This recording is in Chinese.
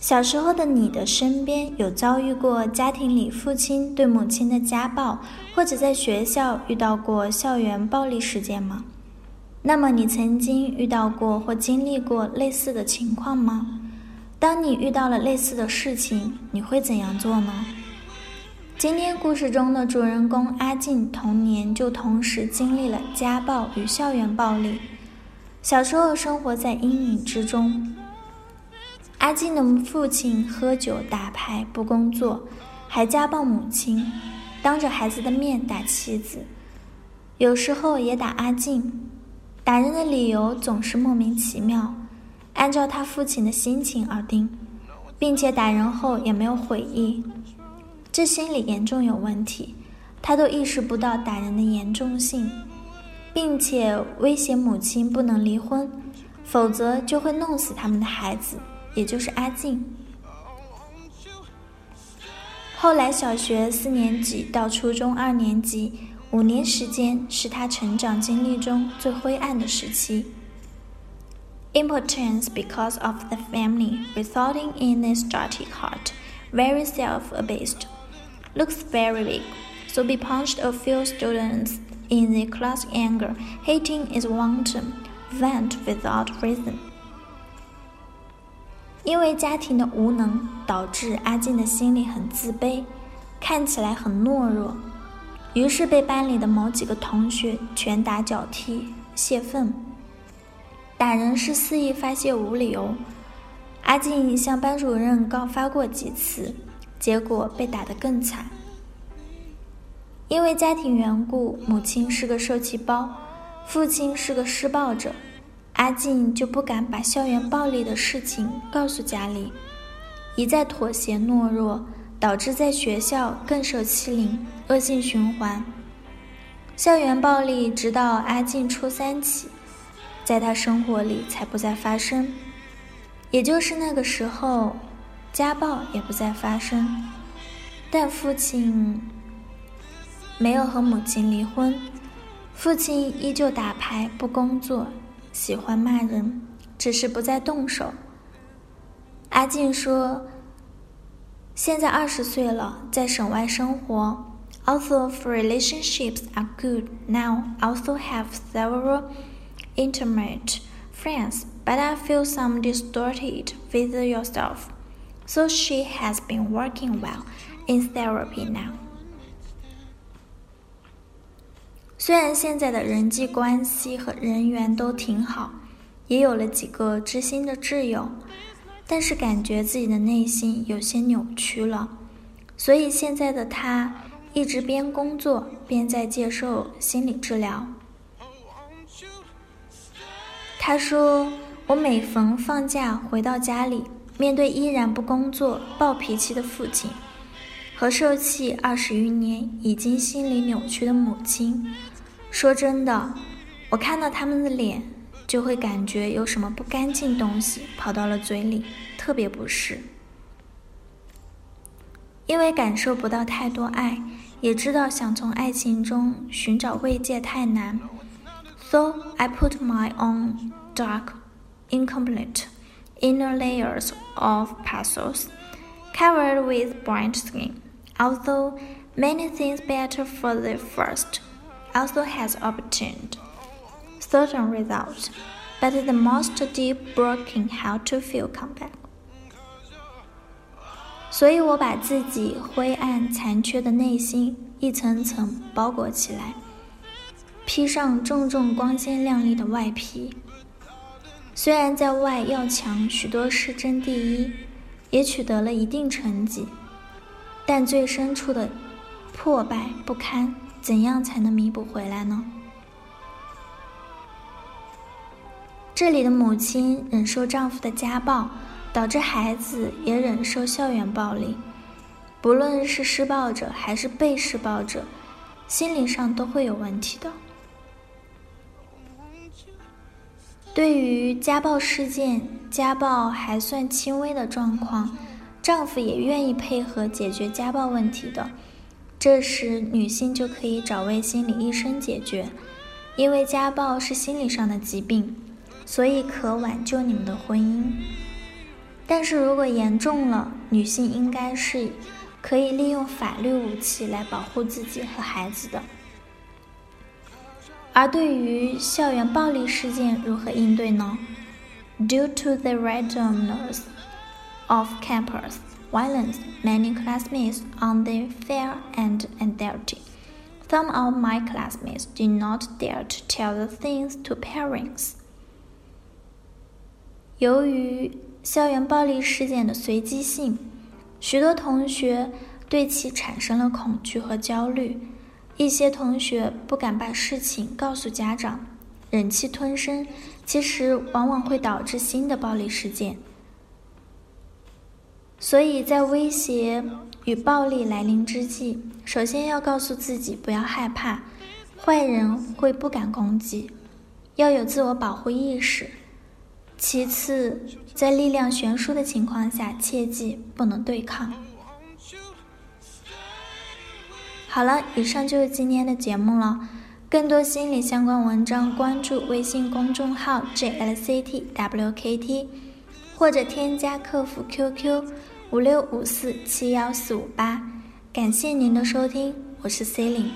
小时候的你的身边有遭遇过家庭里父亲对母亲的家暴，或者在学校遇到过校园暴力事件吗？那么你曾经遇到过或经历过类似的情况吗？当你遇到了类似的事情，你会怎样做呢？今天故事中的主人公阿静童年就同时经历了家暴与校园暴力，小时候生活在阴影之中。阿静的父亲喝酒打牌不工作，还家暴母亲，当着孩子的面打妻子，有时候也打阿静。打人的理由总是莫名其妙，按照他父亲的心情而定，并且打人后也没有悔意，这心理严重有问题。他都意识不到打人的严重性，并且威胁母亲不能离婚，否则就会弄死他们的孩子。也就是阿静。后来，小学四年级到初中二年级五年时间是他成长经历中最灰暗的时期。Impotence because of the family, resulting in a static heart, very self-abased, looks very weak. So be punched a few students in the class anger, hating is wanton, vent without reason. 因为家庭的无能，导致阿静的心里很自卑，看起来很懦弱，于是被班里的某几个同学拳打脚踢泄愤。打人是肆意发泄无理由。阿静向班主任告发过几次，结果被打得更惨。因为家庭缘故，母亲是个受气包，父亲是个施暴者。阿静就不敢把校园暴力的事情告诉家里，一再妥协懦弱，导致在学校更受欺凌，恶性循环。校园暴力直到阿静初三起，在他生活里才不再发生，也就是那个时候，家暴也不再发生。但父亲没有和母亲离婚，父亲依旧打牌不工作。喜欢骂人，只是不再动手。阿静说：“现在二十岁了，在省外生活。Although relationships are good now, also have several intimate friends, but I feel some distorted with yourself. So she has been working well in therapy now.” 虽然现在的人际关系和人缘都挺好，也有了几个知心的挚友，但是感觉自己的内心有些扭曲了，所以现在的他一直边工作边在接受心理治疗。他说：“我每逢放假回到家里，面对依然不工作、暴脾气的父亲，和受气二十余年、已经心理扭曲的母亲。”说真的，我看到他们的脸，就会感觉有什么不干净东西跑到了嘴里，特别不适。因为感受不到太多爱，也知道想从爱情中寻找慰藉太难，so I put my own dark, incomplete inner layers of puzzles covered with bright skin. Although many things better for the first. Also has obtained certain results, but the most deep broken how to feel come back. 所以我把自己灰暗残缺的内心一层层包裹起来，披上重重光鲜亮丽的外皮。虽然在外要强许多是争第一，也取得了一定成绩，但最深处的破败不堪。怎样才能弥补回来呢？这里的母亲忍受丈夫的家暴，导致孩子也忍受校园暴力，不论是施暴者还是被施暴者，心理上都会有问题的。对于家暴事件，家暴还算轻微的状况，丈夫也愿意配合解决家暴问题的，这时女性就可以找位心理医生解决，因为家暴是心理上的疾病，所以可挽救你们的婚姻。但是如果严重了，女性应该是可以利用法律武器来保护自己和孩子的。而对于校园暴力事件如何应对呢？Due to the randomness of campus violence, many classmates on their fear and anxiety. Some of my classmates did not dare to tell the things to parents. 由于校园暴力事件的随机性，许多同学对其产生了恐惧和焦虑。一些同学不敢把事情告诉家长，忍气吞声，其实往往会导致新的暴力事件。所以在威胁与暴力来临之际，首先要告诉自己不要害怕，坏人会不敢攻击，要有自我保护意识。其次，在力量悬殊的情况下，切记不能对抗。好了，以上就是今天的节目了。更多心理相关文章，关注微信公众号 jlctwkt，或者添加客服 QQ 五六五四七幺四五八。感谢您的收听，我是 Celine。